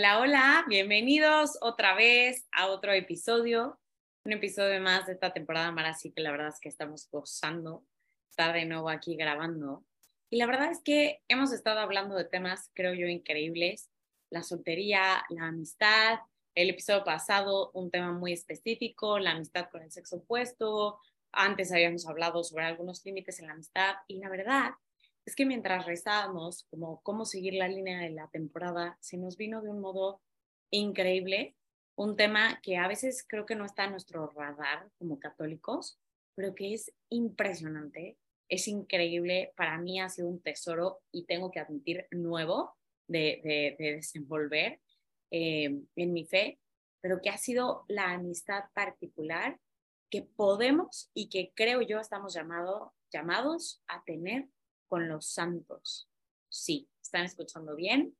Hola, hola, bienvenidos otra vez a otro episodio, un episodio más de esta temporada Así que la verdad es que estamos gozando estar de nuevo aquí grabando. Y la verdad es que hemos estado hablando de temas, creo yo, increíbles, la soltería, la amistad, el episodio pasado un tema muy específico, la amistad con el sexo opuesto, antes habíamos hablado sobre algunos límites en la amistad y la verdad es que mientras rezábamos como cómo seguir la línea de la temporada, se nos vino de un modo increíble un tema que a veces creo que no está en nuestro radar como católicos, pero que es impresionante, es increíble, para mí ha sido un tesoro y tengo que admitir nuevo de, desenvolver eh, en mi fe, pero que ha sido la amistad particular que podemos y que creo yo estamos llamado, llamados a tener con los santos. Sí, están escuchando bien.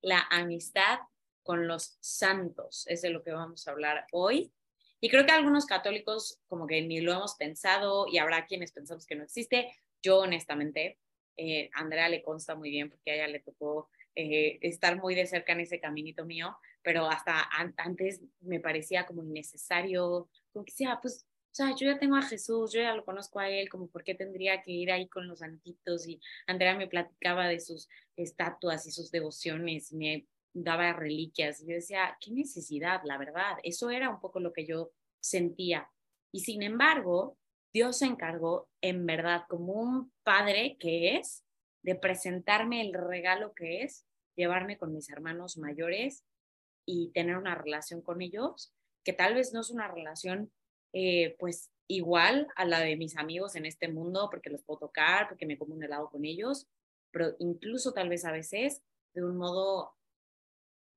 La amistad con los santos es de lo que vamos a hablar hoy. Y creo que algunos católicos como que ni lo hemos pensado y habrá quienes pensamos que no existe. Yo honestamente, eh, Andrea le consta muy bien porque a ella le tocó eh, estar muy de cerca en ese caminito mío, pero hasta antes me parecía como innecesario, como que sea, pues o sea, yo ya tengo a Jesús, yo ya lo conozco a él, como por qué tendría que ir ahí con los santitos y Andrea me platicaba de sus estatuas y sus devociones me daba reliquias y yo decía, qué necesidad, la verdad, eso era un poco lo que yo sentía. Y sin embargo, Dios se encargó en verdad como un padre que es de presentarme el regalo que es llevarme con mis hermanos mayores y tener una relación con ellos, que tal vez no es una relación eh, pues igual a la de mis amigos en este mundo, porque los puedo tocar, porque me como un helado con ellos, pero incluso tal vez a veces de un modo,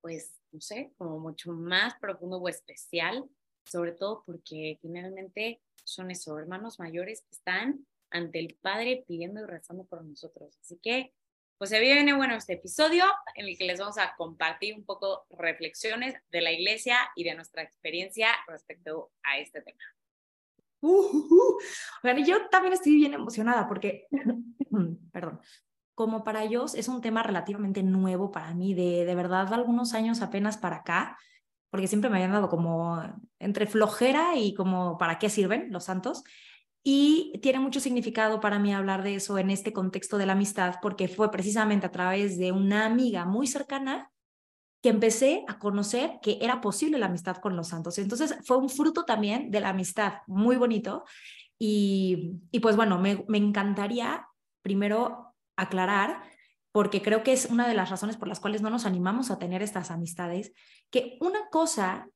pues, no sé, como mucho más profundo o especial, sobre todo porque finalmente son esos hermanos mayores que están ante el Padre pidiendo y rezando por nosotros. Así que, pues se viene bueno este episodio en el que les vamos a compartir un poco reflexiones de la iglesia y de nuestra experiencia respecto a este tema. Bueno, yo también estoy bien emocionada porque, perdón, como para ellos es un tema relativamente nuevo para mí, de, de verdad algunos años apenas para acá, porque siempre me habían dado como entre flojera y como para qué sirven los santos. Y tiene mucho significado para mí hablar de eso en este contexto de la amistad, porque fue precisamente a través de una amiga muy cercana que empecé a conocer que era posible la amistad con los santos. Entonces fue un fruto también de la amistad, muy bonito. Y, pues bueno, me, me encantaría primero aclarar, porque creo que es una de las razones por las cuales no nos animamos a tener estas amistades, que una cosa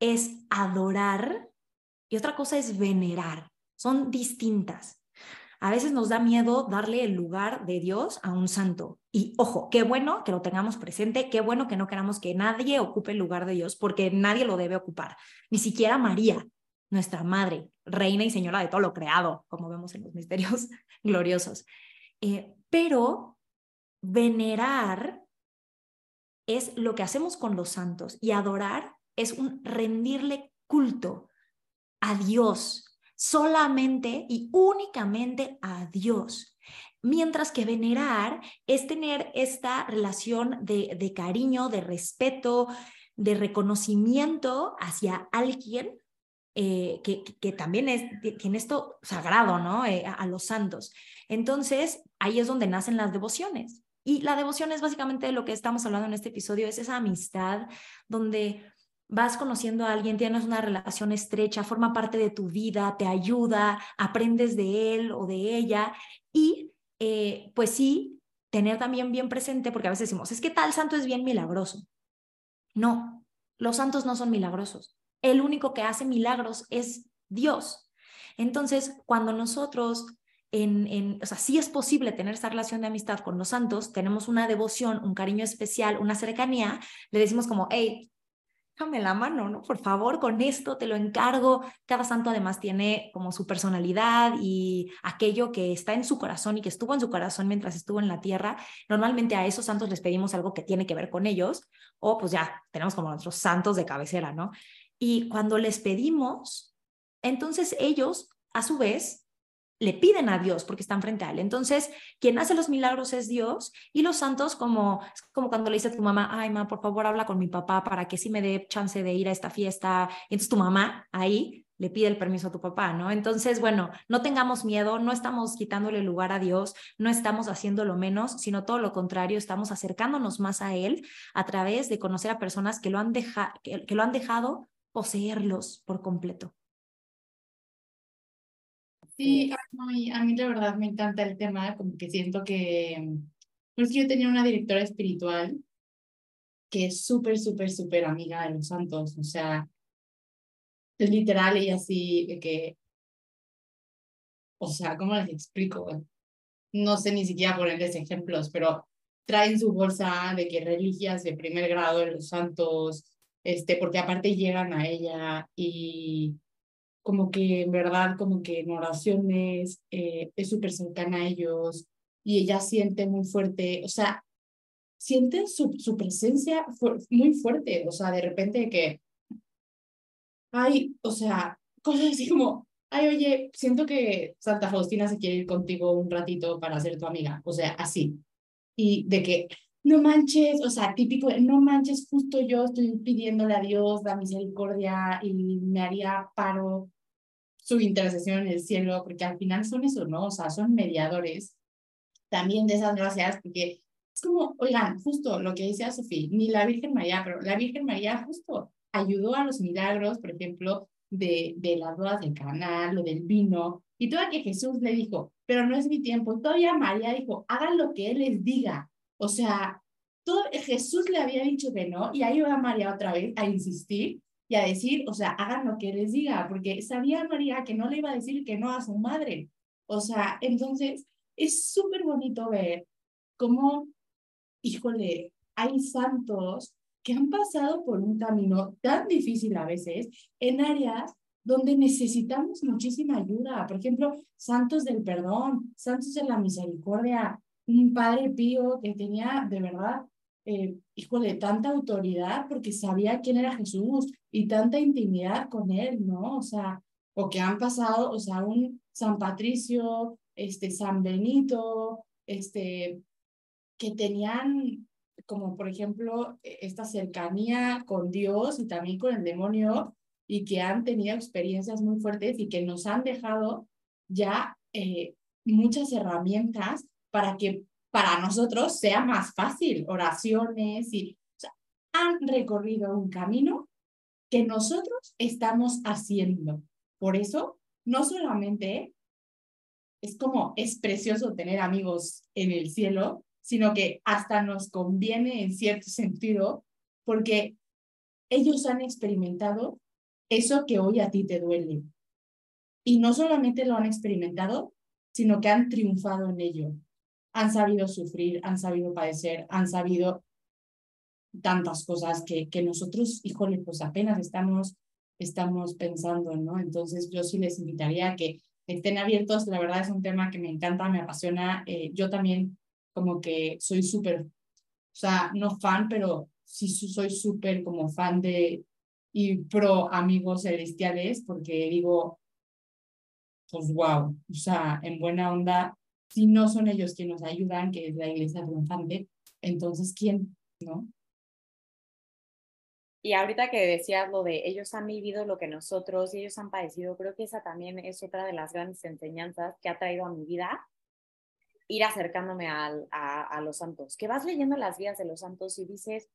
es adorar y otra cosa es venerar. Son distintas. A veces nos da miedo darle el lugar de Dios a un santo. Y ojo, qué bueno que lo tengamos presente, qué bueno que no queramos que nadie ocupe el lugar de Dios, porque nadie lo debe ocupar, ni siquiera María, nuestra madre, reina y señora de todo lo creado, como vemos en los misterios gloriosos. Eh, pero venerar es lo que hacemos con los santos y adorar es un rendirle culto a Dios, solamente y únicamente a Dios. Mientras que venerar es tener esta relación de, cariño, de respeto, de reconocimiento hacia alguien eh, que, también es, tiene esto sagrado, ¿no? Eh, a, a, los santos. Entonces, ahí es donde nacen las devociones. Y la devoción es básicamente lo que estamos hablando en este episodio, es esa amistad donde vas conociendo a alguien, tienes una relación estrecha, forma parte de tu vida, te ayuda, aprendes de él o de ella y eh, pues sí, tener también bien presente, porque a veces decimos, es que tal santo es bien milagroso. No, los santos no son milagrosos. El único que hace milagros es Dios. Entonces, cuando nosotros en, en, o sea, sí es posible tener esta relación de amistad con los santos, tenemos una devoción, un cariño especial, una cercanía, le decimos como, hey, déjame la mano, ¿no? Por favor, con esto te lo encargo. Cada santo además tiene como su personalidad y aquello que está en su corazón y que estuvo en su corazón mientras estuvo en la tierra. Normalmente a esos santos les pedimos algo que tiene que ver con ellos o pues ya tenemos como nuestros santos de cabecera, ¿no? Y cuando les pedimos, entonces ellos a su vez le piden a Dios porque están frente a Él. Entonces, quien hace los milagros es Dios y los santos como, como cuando le dice a tu mamá, ay, mamá, por favor, habla con mi papá para que sí me dé chance de ir a esta fiesta. Y entonces tu mamá ahí le pide el permiso a tu papá, ¿no? Entonces, bueno, no tengamos miedo, no estamos quitándole lugar a Dios, no estamos haciéndolo menos, sino todo lo contrario, estamos acercándonos más a Él a través de conocer a personas que lo han, que lo han dejado poseerlos por completo. Sí, a mí, de verdad me encanta el tema, como que siento que, pues yo tenía una directora espiritual que es súper, súper, súper amiga de los santos, o sea, es literal y así que, o sea, ¿cómo les explico? No sé ni siquiera ponerles ejemplos, pero traen su bolsa de que religias de primer grado de los santos, este, porque aparte llegan a ella y como que en verdad, como que en oraciones eh, es súper cercana a ellos y ella siente muy fuerte, o sea, siente su, su presencia muy fuerte, o sea, de repente que hay, o sea, cosas así como, ay, oye, siento que Santa Faustina se quiere ir contigo un ratito para ser tu amiga, o sea, así. Y de que, no manches, o sea, típico, no manches, justo yo estoy pidiéndole a Dios la misericordia y me haría paro su intercesión en el cielo, porque al final son eso, ¿no? O sea, son mediadores también de esas gracias, porque es como, oigan, justo lo que decía Sofía, ni la Virgen María, pero la Virgen María justo ayudó a los milagros, por ejemplo, de, de las bodas del canal, lo del vino, y todo que Jesús le dijo, pero no es mi tiempo, todavía María dijo, hagan lo que Él les diga. O sea, todo, Jesús le había dicho que no, y ahí va María otra vez a insistir, y a decir, o sea, hagan lo que les diga, porque sabía María que no le iba a decir que no a su madre. O sea, entonces es súper bonito ver cómo, híjole, hay santos que han pasado por un camino tan difícil a veces en áreas donde necesitamos muchísima ayuda. Por ejemplo, santos del perdón, santos de la misericordia, un padre pío que tenía de verdad eh, híjole, tanta autoridad porque sabía quién era Jesús y tanta intimidad con él, ¿no? O sea, o que han pasado, o sea, un San Patricio, este, San Benito, este, que tenían como por ejemplo e, esta cercanía con Dios y también con el demonio y que han tenido experiencias muy fuertes y que nos han dejado ya eh, muchas herramientas para que para nosotros sea más fácil, oraciones y o sea, han recorrido un camino que nosotros estamos haciendo. Por eso, no solamente es como es precioso tener amigos en el cielo, sino que hasta nos conviene en cierto sentido porque ellos han experimentado eso que hoy a ti te duele. Y no solamente lo han experimentado, sino que han triunfado en ello han sabido sufrir, han sabido padecer, han sabido tantas cosas que, que nosotros, híjole, pues apenas estamos, estamos pensando, ¿no? Entonces yo sí les invitaría a que estén abiertos, la verdad es un tema que me encanta, me apasiona, eh, yo también como que soy súper, o sea, no fan, pero sí soy súper como fan de y pro amigos celestiales, porque digo, pues wow, o sea, en buena onda, si no son ellos quienes nos ayudan, que es la iglesia triunfante, entonces ¿quién? ¿No? Y ahorita que decías lo de ellos han vivido lo que nosotros y ellos han padecido, creo que esa también es otra de las grandes enseñanzas que ha traído a mi vida, ir acercándome a, a, los santos, que vas leyendo las vidas de los santos y dices,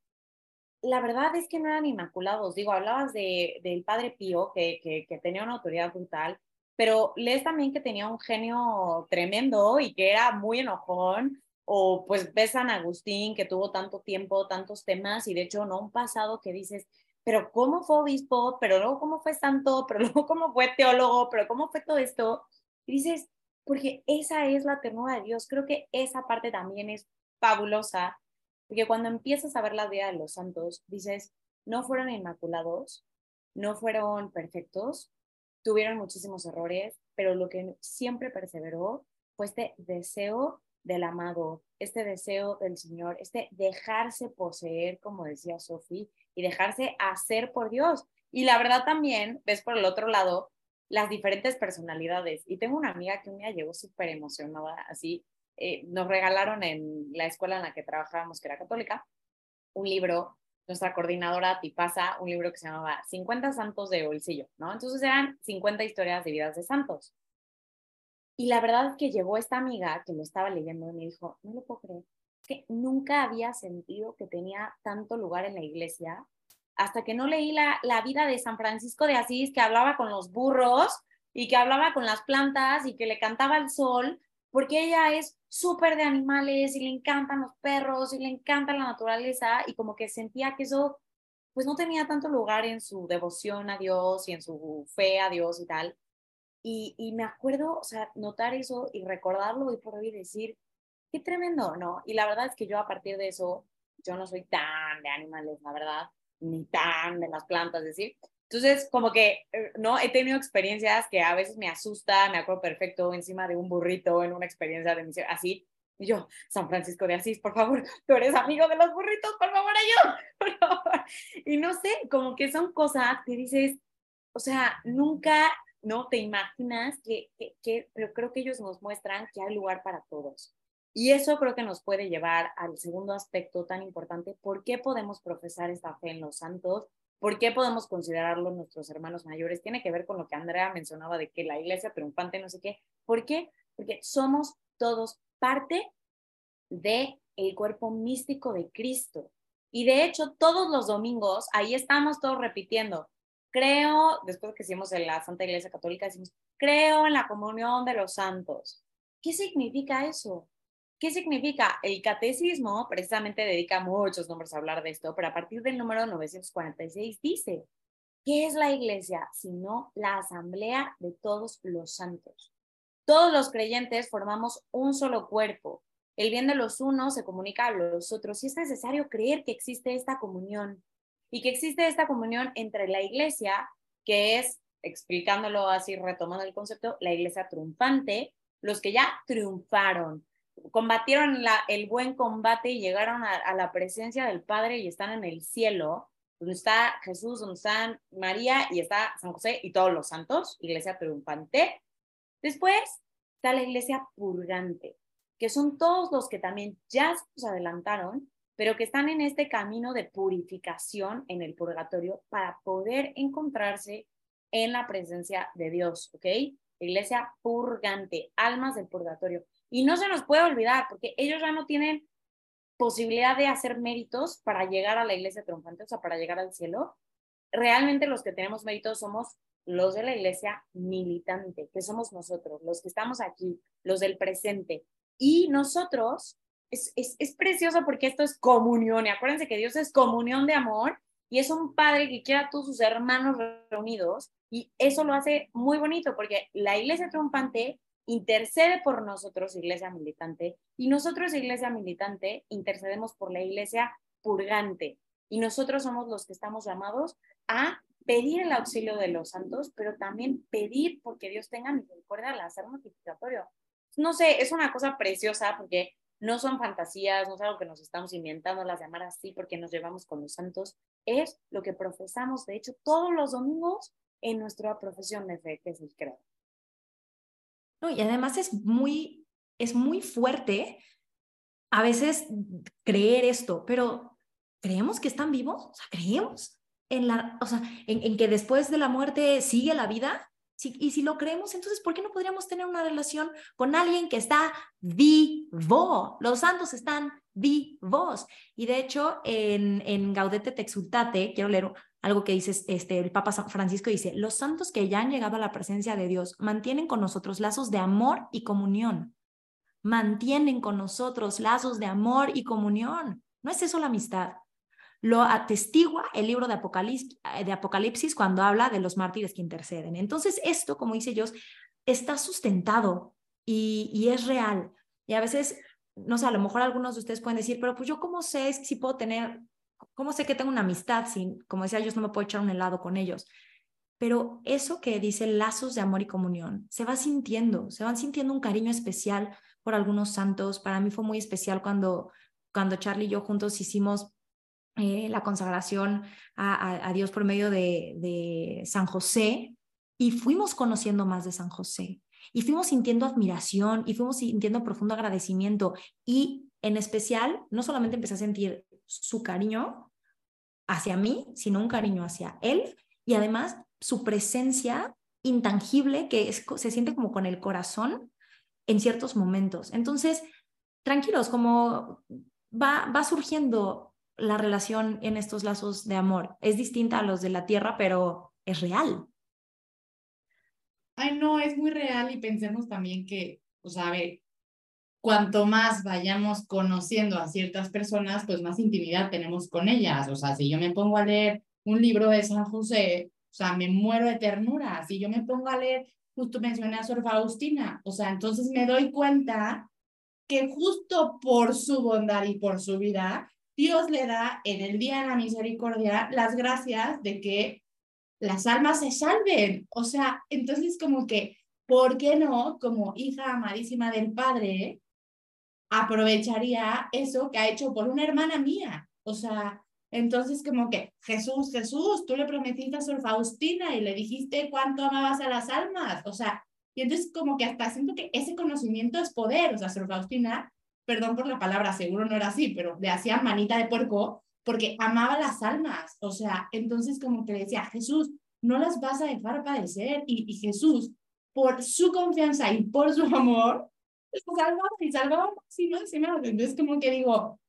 la verdad es que no eran inmaculados, digo, hablabas de, del padre Pío, que, que tenía una autoridad brutal, pero lees también que tenía un genio tremendo y que era muy enojón, o pues ves a San Agustín que tuvo tanto tiempo, tantos temas y de hecho no un pasado que dices, pero cómo fue obispo, pero luego cómo fue santo, pero luego cómo fue teólogo, pero cómo fue todo esto. Y dices, porque esa es la ternura de Dios. Creo que esa parte también es fabulosa, porque cuando empiezas a ver la vida de los santos, dices, no fueron inmaculados, no fueron perfectos, tuvieron muchísimos errores, pero lo que siempre perseveró fue este deseo del amado, este deseo del Señor, este dejarse poseer, como decía Sophie, y dejarse hacer por Dios. Y la verdad también, ves por el otro lado, las diferentes personalidades. Y tengo una amiga que un día llegó súper emocionada, así, eh, nos regalaron en la escuela en la que trabajábamos, que era católica, un libro, nuestra coordinadora Tipasa, un libro que se llamaba 50 santos de bolsillo, ¿no? Entonces eran 50 historias de vidas de santos. Y la verdad es que llegó esta amiga que lo estaba leyendo y me dijo, no lo puedo creer, que nunca había sentido que tenía tanto lugar en la iglesia hasta que no leí la, la vida de San Francisco de Asís, que hablaba con los burros y que hablaba con las plantas y que le cantaba al sol, porque ella es súper de animales y le encantan los perros y le encanta la naturaleza y como que sentía que eso pues no tenía tanto lugar en su devoción a Dios y en su fe a Dios y tal. Y, y me acuerdo, o sea, notar eso y recordarlo y por hoy decir, qué tremendo, ¿no? Y la verdad es que yo a partir de eso, yo no soy tan de animales, la verdad, ni tan de las plantas, decir. Entonces, como que, eh, ¿no? He tenido experiencias que a veces me asusta, me acuerdo perfecto encima de un burrito en una experiencia de misión, así. Y yo, San Francisco de Asís, por favor, tú eres amigo de los burritos, por favor, ayúdame. Y no sé, como que son cosas que dices, o sea, nunca, ¿no? Te imaginas que, que, que, pero creo que ellos nos muestran que hay lugar para todos. Y eso creo que nos puede llevar al segundo aspecto tan importante, ¿por qué podemos profesar esta fe en los santos? ¿Por qué podemos considerarlos nuestros hermanos mayores? Tiene que ver con lo que Andrea mencionaba de que la iglesia triunfante, no sé qué. ¿Por qué? Porque somos todos parte de el cuerpo místico de Cristo. Y de hecho, todos los domingos, ahí estamos todos repitiendo, creo, después que hicimos en la Santa Iglesia Católica, decimos, creo en la comunión de los santos. ¿Qué significa eso? ¿Qué significa? El catecismo precisamente dedica muchos nombres a hablar de esto, pero a partir del número 946 dice, ¿qué es la iglesia? Sino la asamblea de todos los santos. Todos los creyentes formamos un solo cuerpo. El bien de los unos se comunica a los otros y es necesario creer que existe esta comunión y que existe esta comunión entre la iglesia, que es, explicándolo así, retomando el concepto, la iglesia triunfante, los que ya triunfaron, combatieron la, el buen combate y llegaron a, la presencia del Padre y están en el cielo, donde está Jesús, donde está María y está San José y todos los santos, iglesia triunfante. Después está la iglesia purgante, que son todos los que también ya se adelantaron, pero que están en este camino de purificación en el purgatorio para poder encontrarse en la presencia de Dios, ¿ok? Iglesia purgante, almas del purgatorio. Y no se nos puede olvidar, porque ellos ya no tienen posibilidad de hacer méritos para llegar a la iglesia triunfante, o sea, para llegar al cielo. Realmente los que tenemos méritos somos los de la iglesia militante, que somos nosotros, los que estamos aquí, los del presente. Y nosotros, es, es, es precioso porque esto es comunión, y acuérdense que Dios es comunión de amor, y es un padre que quiere a todos sus hermanos reunidos, y eso lo hace muy bonito, porque la iglesia triunfante intercede por nosotros, iglesia militante, y nosotros, iglesia militante, intercedemos por la iglesia purgante. Y nosotros somos los que estamos llamados a pedir el auxilio de los santos, pero también pedir porque Dios tenga misericordia al hacer notificatorio. No sé, es una cosa preciosa porque no son fantasías, no es algo que nos estamos inventando las llamar así porque nos llevamos con los santos, es lo que profesamos, de hecho, todos los domingos en nuestra profesión de fe, que es el credo y además es muy, es muy fuerte a veces creer esto, pero ¿creemos que están vivos? ¿creemos en, la, o sea, en, que después de la muerte sigue la vida? y si lo creemos, entonces, ¿por qué no podríamos tener una relación con alguien que está vivo? Los santos están vivos. Y de hecho, en, en Gaudete te exultate, quiero leer algo que dice este, el Papa Francisco, dice, los santos que ya han llegado a la presencia de Dios mantienen con nosotros lazos de amor y comunión. Mantienen con nosotros lazos de amor y comunión. ¿No es eso la amistad? Lo atestigua el libro de Apocalipsis, Apocalipsis cuando habla de los mártires que interceden. Entonces, esto, como dice Dios, está sustentado y, y es real. Y a veces, no sé, a lo mejor algunos de ustedes pueden decir, pero pues yo cómo sé si puedo tener, cómo sé que tengo una amistad si, como decía, yo no me puedo echar un helado con ellos. Pero eso que dice lazos de amor y comunión, se va sintiendo, se van sintiendo un cariño especial por algunos santos. Para mí fue muy especial cuando, cuando Charlie y yo juntos hicimos eh, la consagración a, a, Dios por medio de, de San José y fuimos conociendo más de San José y fuimos sintiendo admiración y fuimos sintiendo profundo agradecimiento y en especial no solamente empecé a sentir su cariño hacia mí, sino un cariño hacia él y además su presencia intangible que se siente como con el corazón en ciertos momentos. Entonces, tranquilos, como va, va surgiendo la relación en estos lazos de amor. Es distinta a los de la tierra, pero es real. Ay, no, es muy real y pensemos también que, o sea, a ver, cuanto más vayamos conociendo a ciertas personas, pues más intimidad tenemos con ellas. O sea, si yo me pongo a leer un libro de San José, o sea, me muero de ternura. Si yo me pongo a leer, justo mencioné a Sor Faustina, o sea, entonces me doy cuenta que justo por su bondad y por su vida, Dios le da en el día de la misericordia las gracias de que las almas se salven. O sea, entonces como que, ¿por qué no, como hija amadísima del Padre, aprovecharía eso que ha hecho por una hermana mía? O sea, entonces como que, Jesús, Jesús, tú le prometiste a Sor Faustina y le dijiste cuánto amabas a las almas. O sea, y entonces como que hasta siento que ese conocimiento es poder. O sea, Sor Faustina, perdón por la palabra, seguro no era así, pero le hacía manita de puerco porque amaba las almas. O sea, entonces como que le decía, Jesús, no las vas a dejar padecer. Y, y Jesús, por su confianza y por su amor, salvaba y salvaba sí, no, sí, no. Entonces como que digo,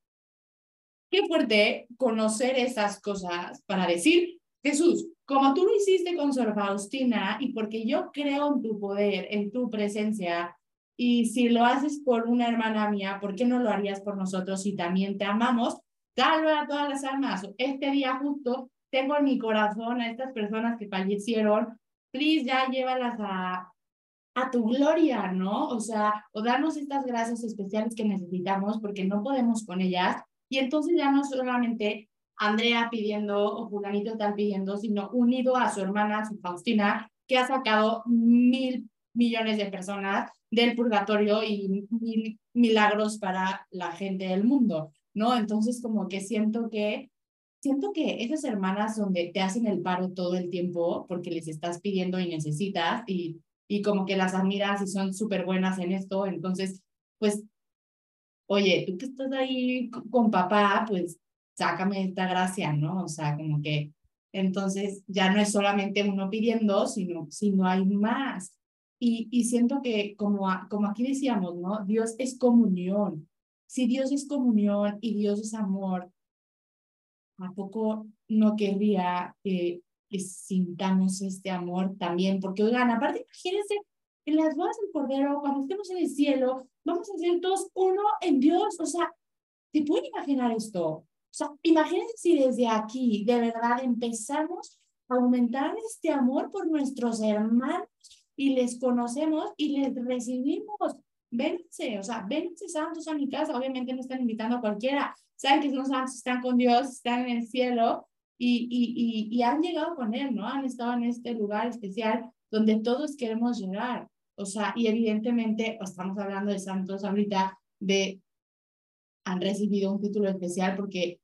qué fuerte conocer esas cosas para decir, Jesús, como tú lo hiciste con Sor Faustina y porque yo creo en tu poder, en tu presencia, y si lo haces por una hermana mía, ¿por qué no lo harías por nosotros y también te amamos? Salva a todas las almas. Este día justo tengo en mi corazón a estas personas que fallecieron. Please, ya llévalas a, a tu gloria, ¿no? O sea, o darnos estas gracias especiales que necesitamos porque no podemos con ellas. Y entonces ya no solamente Andrea pidiendo o fulanito está pidiendo, sino unido a su hermana, su Faustina, que ha sacado mil millones de personas del purgatorio y mil milagros para la gente del mundo. ¿no? Entonces, como que siento que, siento que esas hermanas donde te hacen el paro todo el tiempo porque les estás pidiendo y necesitas y, y como que las admiras y son súper buenas en esto, entonces, pues, oye, tú que estás ahí con papá, pues, sácame esta gracia, ¿no? O sea, como que entonces ya no es solamente uno pidiendo, sino, sino hay más. Y, y siento que, como, como aquí decíamos, ¿no? Dios es comunión. Si Dios es comunión y Dios es amor, ¿a poco no querría que, sintamos este amor también? Porque, oigan, aparte, imagínense, en las bodas del Cordero, cuando estemos en el cielo, vamos a ser todos uno en Dios. O sea, ¿te pueden imaginar esto? O sea, imagínense si desde aquí, de verdad, empezamos a aumentar este amor por nuestros hermanos y les conocemos y les recibimos vénganse, o sea, vénganse santos a mi casa. Obviamente no están invitando a cualquiera. Saben que son santos, están con Dios, están en el cielo y, y, y, y han llegado con Él, ¿no? Han estado en este lugar especial donde todos queremos llegar. O sea, y evidentemente estamos hablando de santos ahorita, de han recibido un título especial porque,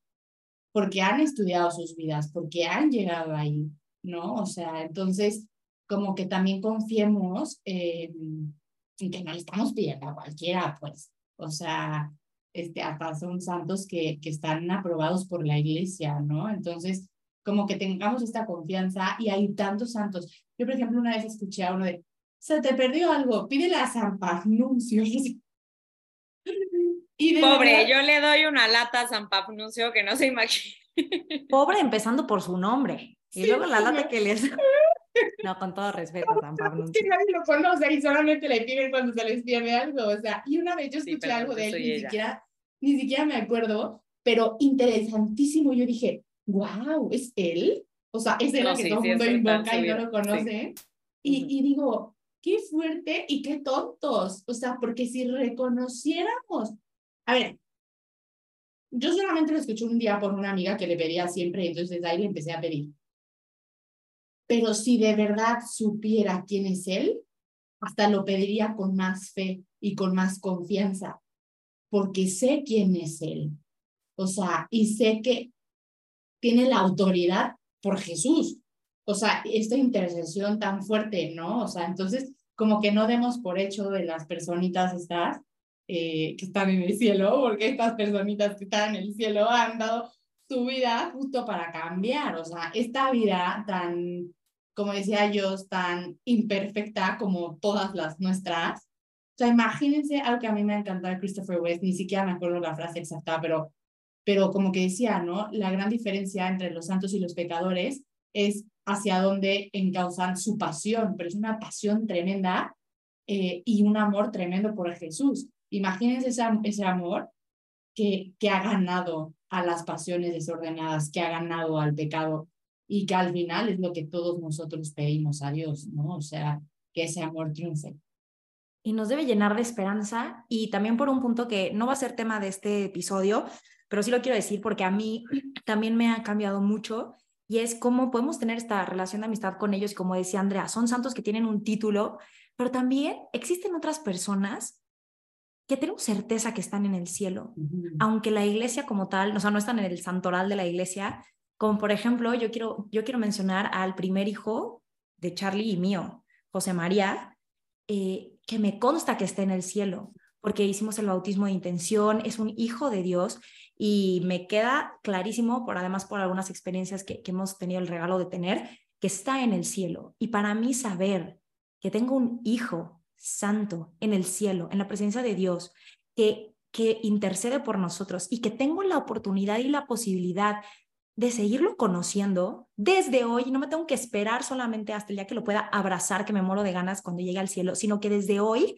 porque han estudiado sus vidas, porque han llegado ahí, ¿no? O sea, entonces, como que también confiemos en y que no le estamos pidiendo a cualquiera, pues. O sea, este, hasta son santos que, que están aprobados por la iglesia, ¿no? Entonces, como que tengamos esta confianza y hay tantos santos. Yo, por ejemplo, una vez escuché a uno de, se te perdió algo, pídele a San Pafnuncio. Y Pobre, yo le doy una lata a San Pafnuncio que no se imagina. Pobre empezando por su nombre. Y luego la lata que les... No, con todo respeto, San Pablo. Es que nadie lo conoce y solamente le piden cuando se les pierde algo. O sea, y una vez yo escuché algo de él, ni siquiera, ni siquiera me acuerdo, pero interesantísimo. Yo dije, wow, ¿es él? O sea, es él que todo el mundo invoca y no lo conoce. Y, y digo, qué fuerte y qué tontos. O sea, porque si reconociéramos, a ver, yo solamente lo escuché un día por una amiga que le pedía siempre, entonces ahí le empecé a pedir. Pero si de verdad supiera quién es él, hasta lo pediría con más fe y con más confianza, porque sé quién es él. O sea, y sé que tiene la autoridad por Jesús. O sea, esta intercesión tan fuerte, ¿no? O sea, entonces, como que no demos por hecho de las personitas estas eh, que están en el cielo, porque estas personitas que están en el cielo han dado su vida justo para cambiar. O sea, esta vida tan, como decía yo, tan imperfecta como todas las nuestras. O sea, imagínense algo que a mí me encanta de Christopher West, ni siquiera me acuerdo la frase exacta, pero pero como que decía, ¿no? La gran diferencia entre los santos y los pecadores es hacia dónde encausan su pasión, pero es una pasión tremenda eh, y un amor tremendo por Jesús. Imagínense ese, ese amor que, que ha ganado a las pasiones desordenadas, que ha ganado al pecado y que al final es lo que todos nosotros pedimos a Dios, ¿no? O sea, que ese amor triunfe. Y nos debe llenar de esperanza y también por un punto que no va a ser tema de este episodio, pero sí lo quiero decir porque a mí también me ha cambiado mucho y es cómo podemos tener esta relación de amistad con ellos. Como decía Andrea, son santos que tienen un título, pero también existen otras personas que tenemos certeza que están en el cielo, aunque la iglesia como tal, o sea, no están en el santoral de la iglesia, como por ejemplo, yo quiero, yo quiero mencionar al primer hijo de Charlie y mío, José María, eh, que me consta que está en el cielo, porque hicimos el bautismo de intención, es un hijo de Dios y me queda clarísimo, por además por algunas experiencias que, hemos tenido el regalo de tener, que está en el cielo. Y para mí saber que tengo un hijo santo en el cielo, en la presencia de Dios, que, que intercede por nosotros y que tengo la oportunidad y la posibilidad de seguirlo conociendo desde hoy, no me tengo que esperar solamente hasta el día que lo pueda abrazar, que me muero de ganas cuando llegue al cielo, sino que desde hoy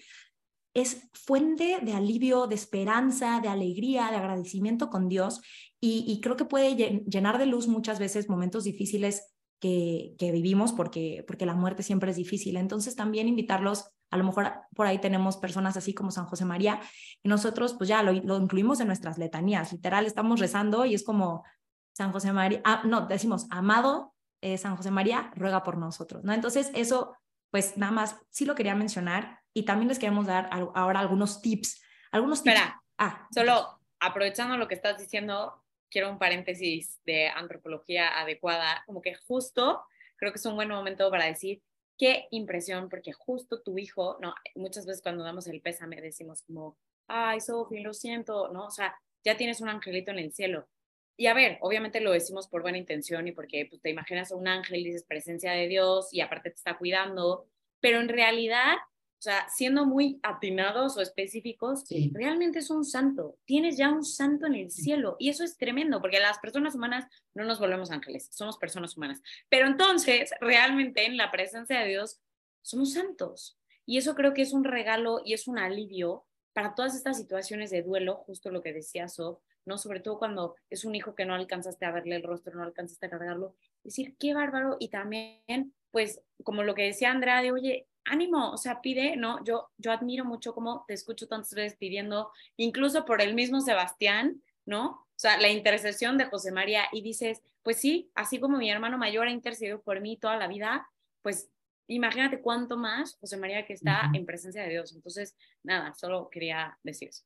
es fuente de alivio, de esperanza, de alegría, de agradecimiento con Dios y, creo que puede llenar de luz muchas veces momentos difíciles que, vivimos porque, porque la muerte siempre es difícil. Entonces también invitarlos, a lo mejor por ahí tenemos personas así como San José María y nosotros pues ya lo, lo incluimos en nuestras letanías, literal estamos rezando y es como San José María, ah, no, decimos, amado eh, San José María, ruega por nosotros, ¿no? Entonces eso pues nada más sí lo quería mencionar y también les queremos dar ahora algunos tips. Algunos tips. Espera, ah, solo aprovechando lo que estás diciendo, quiero un paréntesis de antropología adecuada, como que justo creo que es un buen momento para decir qué impresión, porque justo tu hijo, no, muchas veces cuando damos el pésame decimos como, ay, Sofi, lo siento, ¿no? O sea, ya tienes un angelito en el cielo. Y a ver, obviamente lo decimos por buena intención y porque pues, te imaginas a un ángel, dices presencia de Dios y aparte te está cuidando, pero en realidad o sea, siendo muy atinados o específicos, realmente es un santo. Tienes ya un santo en el cielo y eso es tremendo porque las personas humanas no nos volvemos ángeles, somos personas humanas. Pero entonces, realmente en la presencia de Dios, somos santos. Y eso creo que es un regalo y es un alivio para todas estas situaciones de duelo, justo lo que decía Sof, ¿no? Sobre todo cuando es un hijo que no alcanzaste a verle el rostro, no alcanzaste a cargarlo. Decir, qué bárbaro. Y también, pues, como lo que decía Andrea, de, oye, ánimo, o sea, pide, ¿no? Yo, yo admiro mucho cómo te escucho tantas veces pidiendo, incluso por el mismo Sebastián, ¿no? O sea, la intercesión de José María y dices, pues sí, así como mi hermano mayor ha intercedido por mí toda la vida, pues imagínate cuánto más José María que está en presencia de Dios. Entonces, nada, solo quería decir eso.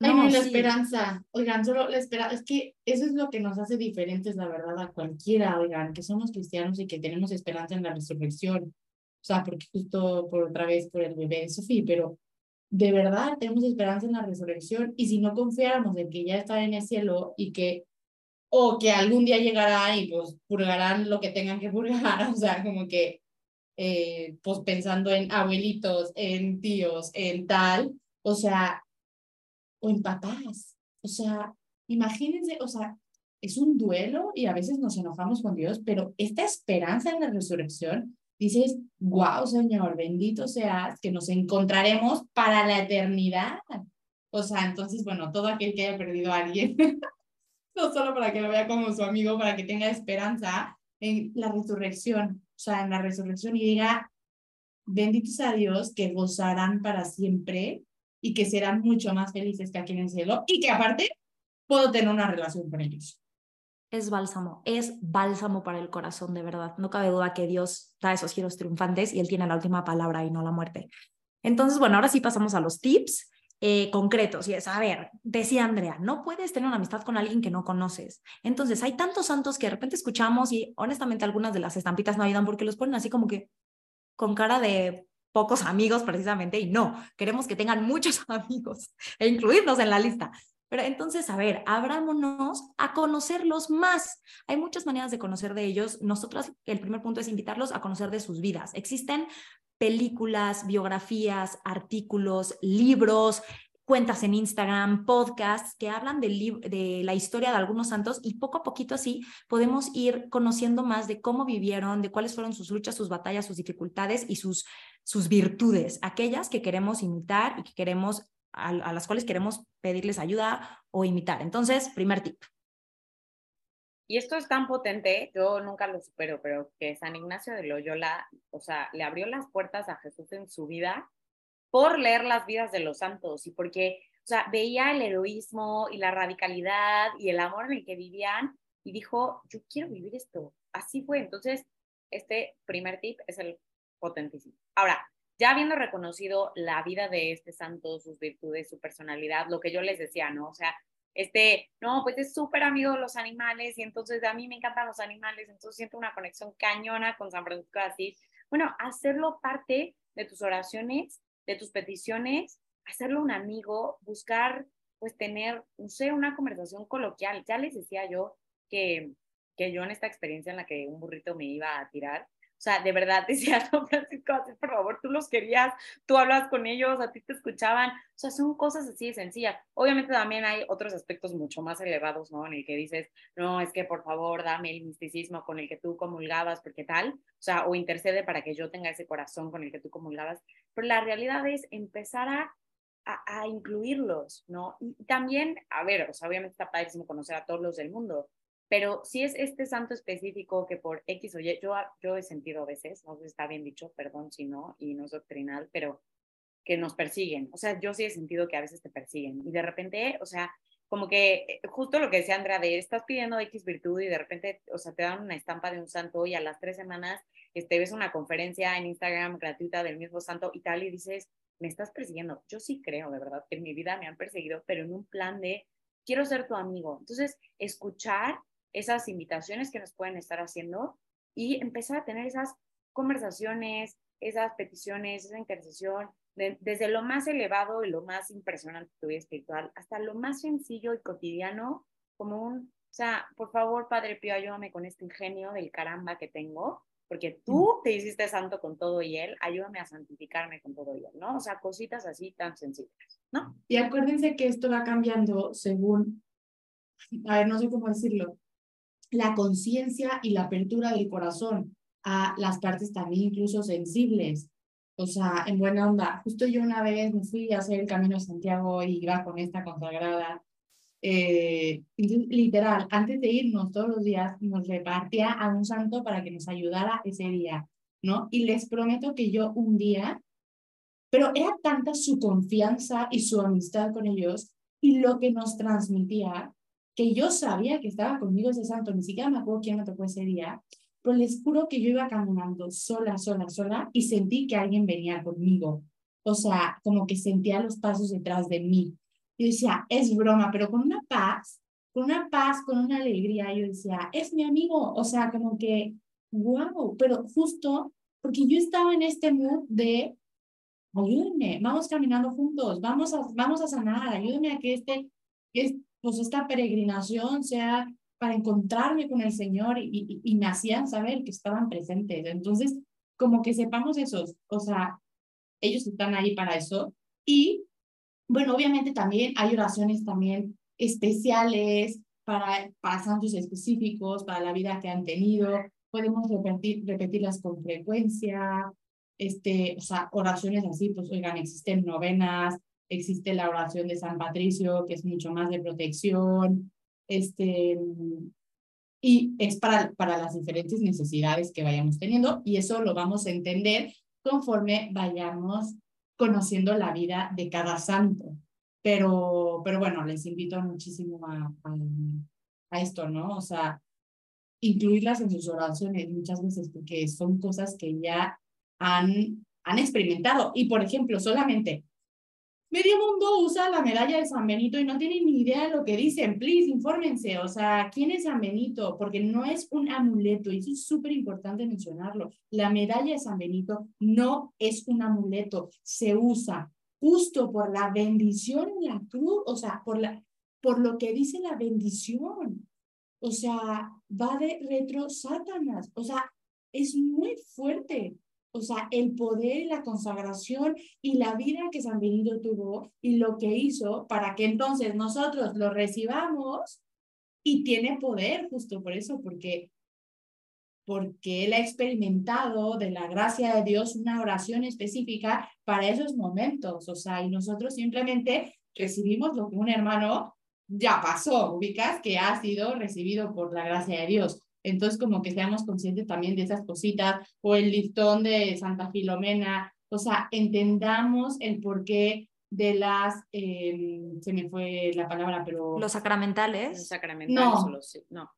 No, la esperanza, oigan, solo la esperanza, es que eso es lo que nos hace diferentes, la verdad, a cualquiera, oigan, que somos cristianos y que tenemos esperanza en la resurrección. O sea, porque justo por otra vez por el bebé de Sofía, pero de verdad tenemos esperanza en la resurrección y si no confiáramos en que ya está en el cielo y que, o que algún día llegará y pues purgarán lo que tengan que purgar, o sea, como que, eh, pues pensando en abuelitos, en tíos, en tal, o sea, o en papás, o sea, imagínense, o sea, es un duelo y a veces nos enojamos con Dios, pero esta esperanza en la resurrección dices, wow, Señor, bendito seas, que nos encontraremos para la eternidad. O sea, entonces, bueno, todo aquel que haya perdido a alguien, no solo para que lo vea como su amigo, para que tenga esperanza en la resurrección, o sea, en la resurrección y diga, benditos a Dios, que gozarán para siempre y que serán mucho más felices que aquí en el cielo y que aparte puedo tener una relación con ellos. Es bálsamo, es bálsamo para el corazón, de verdad. No cabe duda que Dios da esos giros triunfantes y Él tiene la última palabra y no la muerte. Entonces, bueno, ahora sí pasamos a los tips eh, concretos. Y es, a ver, decía Andrea, no puedes tener una amistad con alguien que no conoces. Entonces, hay tantos santos que de repente escuchamos y honestamente algunas de las estampitas no ayudan porque los ponen así como que con cara de pocos amigos precisamente y no, queremos que tengan muchos amigos e incluirnos en la lista. Pero entonces, a ver, abrámonos a conocerlos más. Hay muchas maneras de conocer de ellos. Nosotros, el primer punto es invitarlos a conocer de sus vidas. Existen películas, biografías, artículos, libros, cuentas en Instagram, podcasts que hablan de, de, la historia de algunos santos y poco a poquito así podemos ir conociendo más de cómo vivieron, de cuáles fueron sus luchas, sus batallas, sus dificultades y sus, sus virtudes, aquellas que queremos imitar y que queremos, a, a las cuales queremos pedirles ayuda o imitar. Entonces, primer tip, y esto es tan potente, yo nunca lo supero, pero que San Ignacio de Loyola, o sea, le abrió las puertas a Jesús en su vida por leer las vidas de los santos y porque, o sea, veía el heroísmo y la radicalidad y el amor en el que vivían y dijo, yo quiero vivir esto. Así fue. Entonces, este primer tip es el potentísimo. Ahora, ya habiendo reconocido la vida de este santo, sus virtudes, su personalidad, lo que yo les decía, ¿no? O sea, este, no, pues es súper amigo de los animales y entonces a mí me encantan los animales, entonces siento una conexión cañona con San Francisco de Asís. Bueno, hacerlo parte de tus oraciones, de tus peticiones, hacerlo un amigo, buscar, pues tener, no sé, una conversación coloquial. Ya les decía yo que, que yo en esta experiencia en la que un burrito me iba a tirar, o sea, de verdad decía, no, Francisco, por favor, tú los querías, tú hablas con ellos, a ti te escuchaban. O sea, son cosas así de sencillas. Obviamente también hay otros aspectos mucho más elevados, ¿no? En el que dices, no, es que por favor, dame el misticismo con el que tú comulgabas, porque tal. O sea, o intercede para que yo tenga ese corazón con el que tú comulgabas. Pero la realidad es empezar a a, a, incluirlos, ¿no? Y también, a ver, o sea, obviamente está padrísimo conocer a todos los del mundo, pero si es este santo específico que por X o Y, yo, yo he sentido a veces, no sé si está bien dicho, perdón si no, y no es doctrinal, pero que nos persiguen. O sea, yo sí he sentido que a veces te persiguen. Y de repente, o sea, como que eh, justo lo que decía Andrea, de estás pidiendo X virtud y de repente, o sea, te dan una estampa de un santo y a las tres semanas este, ves una conferencia en Instagram gratuita del mismo santo y tal y dices, me estás persiguiendo. Yo sí creo, de verdad, que en mi vida me han perseguido, pero en un plan de, quiero ser tu amigo. Entonces, escuchar esas invitaciones que nos pueden estar haciendo y empezar a tener esas conversaciones, esas peticiones, esa intercesión, desde lo más elevado y lo más impresionante de tu vida espiritual hasta lo más sencillo y cotidiano, como un, o sea, por favor, Padre Pío, ayúdame con este ingenio del caramba que tengo, porque tú te hiciste santo con todo y él, ayúdame a santificarme con todo y él, ¿no? O sea, cositas así tan sencillas, ¿no? Y acuérdense que esto va cambiando según, a ver, no sé cómo decirlo, la conciencia y la apertura del corazón a las partes también incluso sensibles. O sea, en buena onda. Justo yo una vez me fui a hacer el Camino de Santiago y iba con esta consagrada. Eh, literal, antes de irnos todos los días, nos repartía a un santo para que nos ayudara ese día, ¿no? Y les prometo que yo un día, pero era tanta su confianza y su amistad con ellos y lo que nos transmitía, que yo sabía que estaba conmigo ese santo, ni siquiera me acuerdo quién me tocó ese día, pero les juro que yo iba caminando sola, sola, sola y sentí que alguien venía conmigo. O sea, como que sentía los pasos detrás de mí. Y decía, es broma, pero con una paz, con una paz, con una alegría. Yo decía, es mi amigo. O sea, como que, wow, pero justo porque yo estaba en este mood de, ayúdenme, vamos caminando juntos, vamos a, vamos a sanar, ayúdenme a que este, este pues esta peregrinación sea para encontrarme con el Señor y, y, hacían saber que estaban presentes. Entonces, como que sepamos eso, o sea, ellos están ahí para eso. Y, bueno, obviamente también hay oraciones también especiales para, para específicos, para la vida que han tenido. Podemos repetir, repetirlas con frecuencia. Este, o sea, oraciones así, pues oigan, existen novenas, existe la oración de San Patricio, que es mucho más de protección, este, y es para, para las diferentes necesidades que vayamos teniendo, y eso lo vamos a entender conforme vayamos conociendo la vida de cada santo. Pero, pero bueno, les invito muchísimo a, a, esto, ¿no? O sea, incluirlas en sus oraciones muchas veces, porque son cosas que ya han, han experimentado. Y, por ejemplo, solamente medio mundo usa la medalla de San Benito y no tienen ni idea de lo que dicen. Please, infórmense. O sea, ¿quién es San Benito? Porque no es un amuleto y eso es súper importante mencionarlo. La medalla de San Benito no es un amuleto, se usa justo por la bendición en la cruz, o sea, por, la, por lo que dice la bendición. O sea, va de retro Satanás. O sea, es muy fuerte. O sea, el poder y la consagración y la vida que San Benito tuvo y lo que hizo para que entonces nosotros lo recibamos y tiene poder justo por eso, porque porque él ha experimentado de la gracia de Dios una oración específica para esos momentos, o sea, y nosotros simplemente recibimos lo que un hermano ya pasó, ubicas, que ha sido recibido por la gracia de Dios. Entonces, como que seamos conscientes también de esas cositas, o el listón de Santa Filomena, o sea, entendamos el porqué de las, em, se me fue la palabra, pero... Los sacramentales. Los sacramentales, no. no.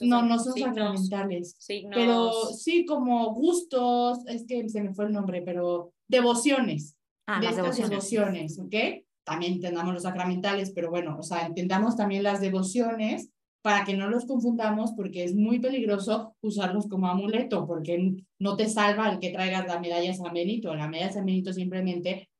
no, no son sacramentales. Pero sí como gustos, es que se me fue el nombre, pero devociones. Ah, las devociones. devociones, ¿ok? También entendamos los sacramentales, pero bueno, o sea, entendamos también las devociones para que no los confundamos porque es muy peligroso usarlos como amuleto, porque no te salva el que traigas la medalla San Benito. La medalla San Benito simplemente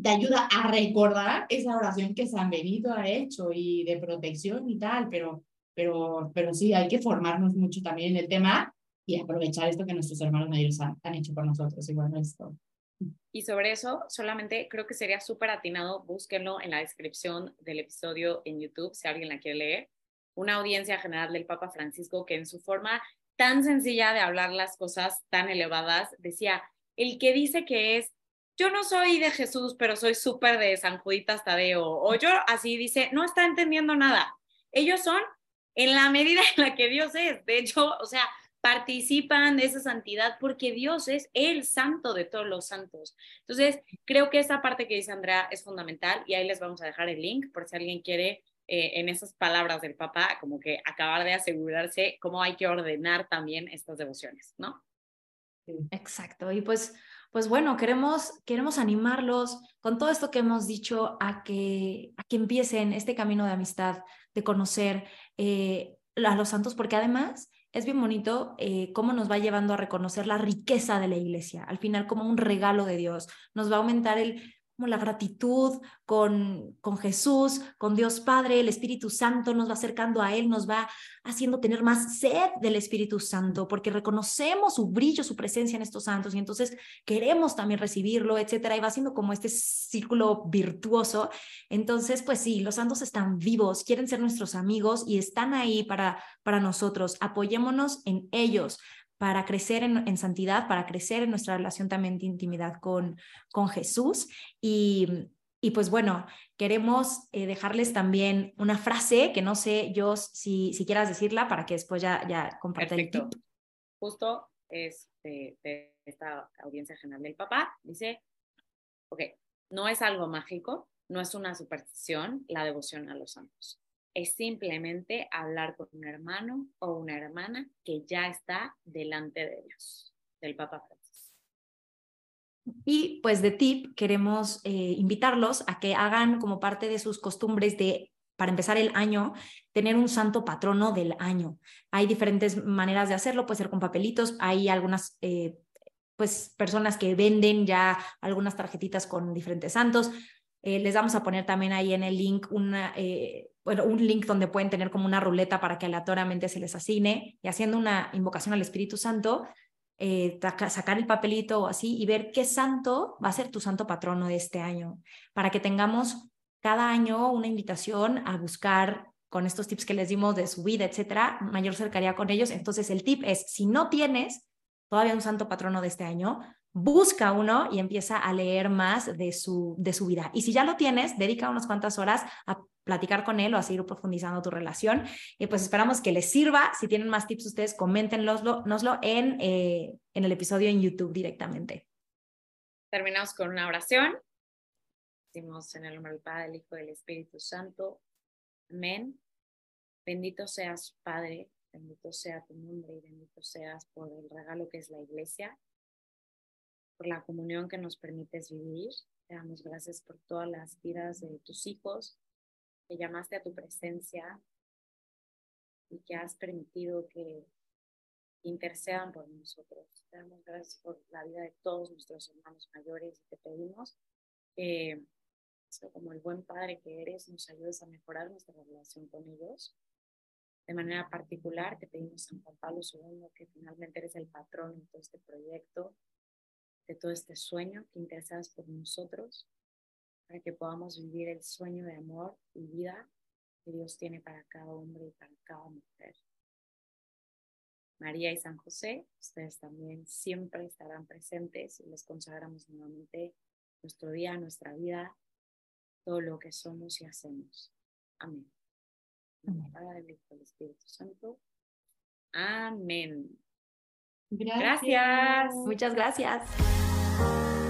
te ayuda a recordar esa oración que San Benito ha hecho y de protección y tal, pero, pero, pero sí, hay que formarnos mucho también en el tema y aprovechar esto que nuestros hermanos mayores han, han hecho por nosotros. Igual esto. Y sobre eso, solamente creo que sería súper atinado, búsquenlo en la descripción del episodio en YouTube, si alguien la quiere leer una audiencia general del Papa Francisco que en su forma tan sencilla de hablar las cosas tan elevadas decía, el que dice que es, yo no soy de Jesús, pero soy súper de San Juditas Tadeo, o yo así dice, no está entendiendo nada. Ellos son en la medida en la que Dios es. De hecho, o sea, participan de esa santidad porque Dios es el santo de todos los santos. Entonces, creo que esa parte que dice Andrea es fundamental y ahí les vamos a dejar el link por si alguien quiere eh, en esas palabras del papá, como que acabar de asegurarse cómo hay que ordenar también estas devociones, ¿no? Exacto. Y pues, pues bueno, queremos, queremos animarlos con todo esto que hemos dicho a que, a que empiecen este camino de amistad, de conocer eh, a los santos, porque además es bien bonito eh, cómo nos va llevando a reconocer la riqueza de la iglesia, al final como un regalo de Dios, nos va a aumentar el la gratitud con, con Jesús, con Dios Padre, el Espíritu Santo nos va acercando a Él, nos va haciendo tener más sed del Espíritu Santo, porque reconocemos su brillo, su presencia en estos santos y entonces queremos también recibirlo, etcétera, y va siendo como este círculo virtuoso. Entonces, pues sí, los santos están vivos, quieren ser nuestros amigos y están ahí para, para nosotros. Apoyémonos en ellos para crecer en, santidad, para crecer en nuestra relación también de intimidad con, con Jesús. Y, y pues bueno, queremos eh, dejarles también una frase que no sé yo si, si quieras decirla para que después ya, ya comparte el tip. Justo es de, de, esta audiencia general del papá. Dice, ok, no es algo mágico, no es una superstición la devoción a los santos es simplemente hablar con un hermano o una hermana que ya está delante de Dios, del Papa Francisco. Y pues de tip queremos eh, invitarlos a que hagan como parte de sus costumbres de, para empezar el año, tener un santo patrono del año. Hay diferentes maneras de hacerlo, puede ser con papelitos, hay algunas... Eh, pues personas que venden ya algunas tarjetitas con diferentes santos. Eh, les vamos a poner también ahí en el link una, un link donde pueden tener como una ruleta para que aleatoriamente se les asigne y haciendo una invocación al Espíritu Santo, eh, sacar el papelito o así y ver qué santo va a ser tu santo patrono de este año, para que tengamos cada año una invitación a buscar con estos tips que les dimos de su vida, etcétera, mayor cercanía con ellos. Entonces, el tip es, si no tienes todavía un santo patrono de este año, busca uno y empieza a leer más de su, de su vida. Y si ya lo tienes, dedica unas cuantas horas a platicar con él o a seguir profundizando tu relación. Y pues esperamos que les sirva. Si tienen más tips ustedes, coméntenoslo en, eh, en el episodio en YouTube directamente. terminamos con una oración. Decimos en el nombre del Padre, del Hijo y del Espíritu Santo. Amén. Bendito seas, Padre, bendito sea tu nombre y bendito seas por el regalo que es la iglesia, por la comunión que nos permites vivir. Te damos gracias por todas las vidas de tus hijos que llamaste a tu presencia y que has permitido que intercedan por nosotros. Te damos gracias por la vida de todos nuestros hermanos mayores y te pedimos que, como el buen padre que eres, nos ayudes a mejorar nuestra relación con ellos. De manera particular, te pedimos San Juan Pablo II, que finalmente eres el patrón de todo este proyecto, de todo este sueño, que interesadas por nosotros, para que podamos vivir el sueño de amor y vida que Dios tiene para cada hombre y para cada mujer. María y San José, ustedes también siempre estarán presentes y les consagramos nuevamente nuestro día, nuestra vida, todo lo que somos y hacemos. Amén. Padre, del Espíritu Santo. Amén. Gracias. Muchas gracias.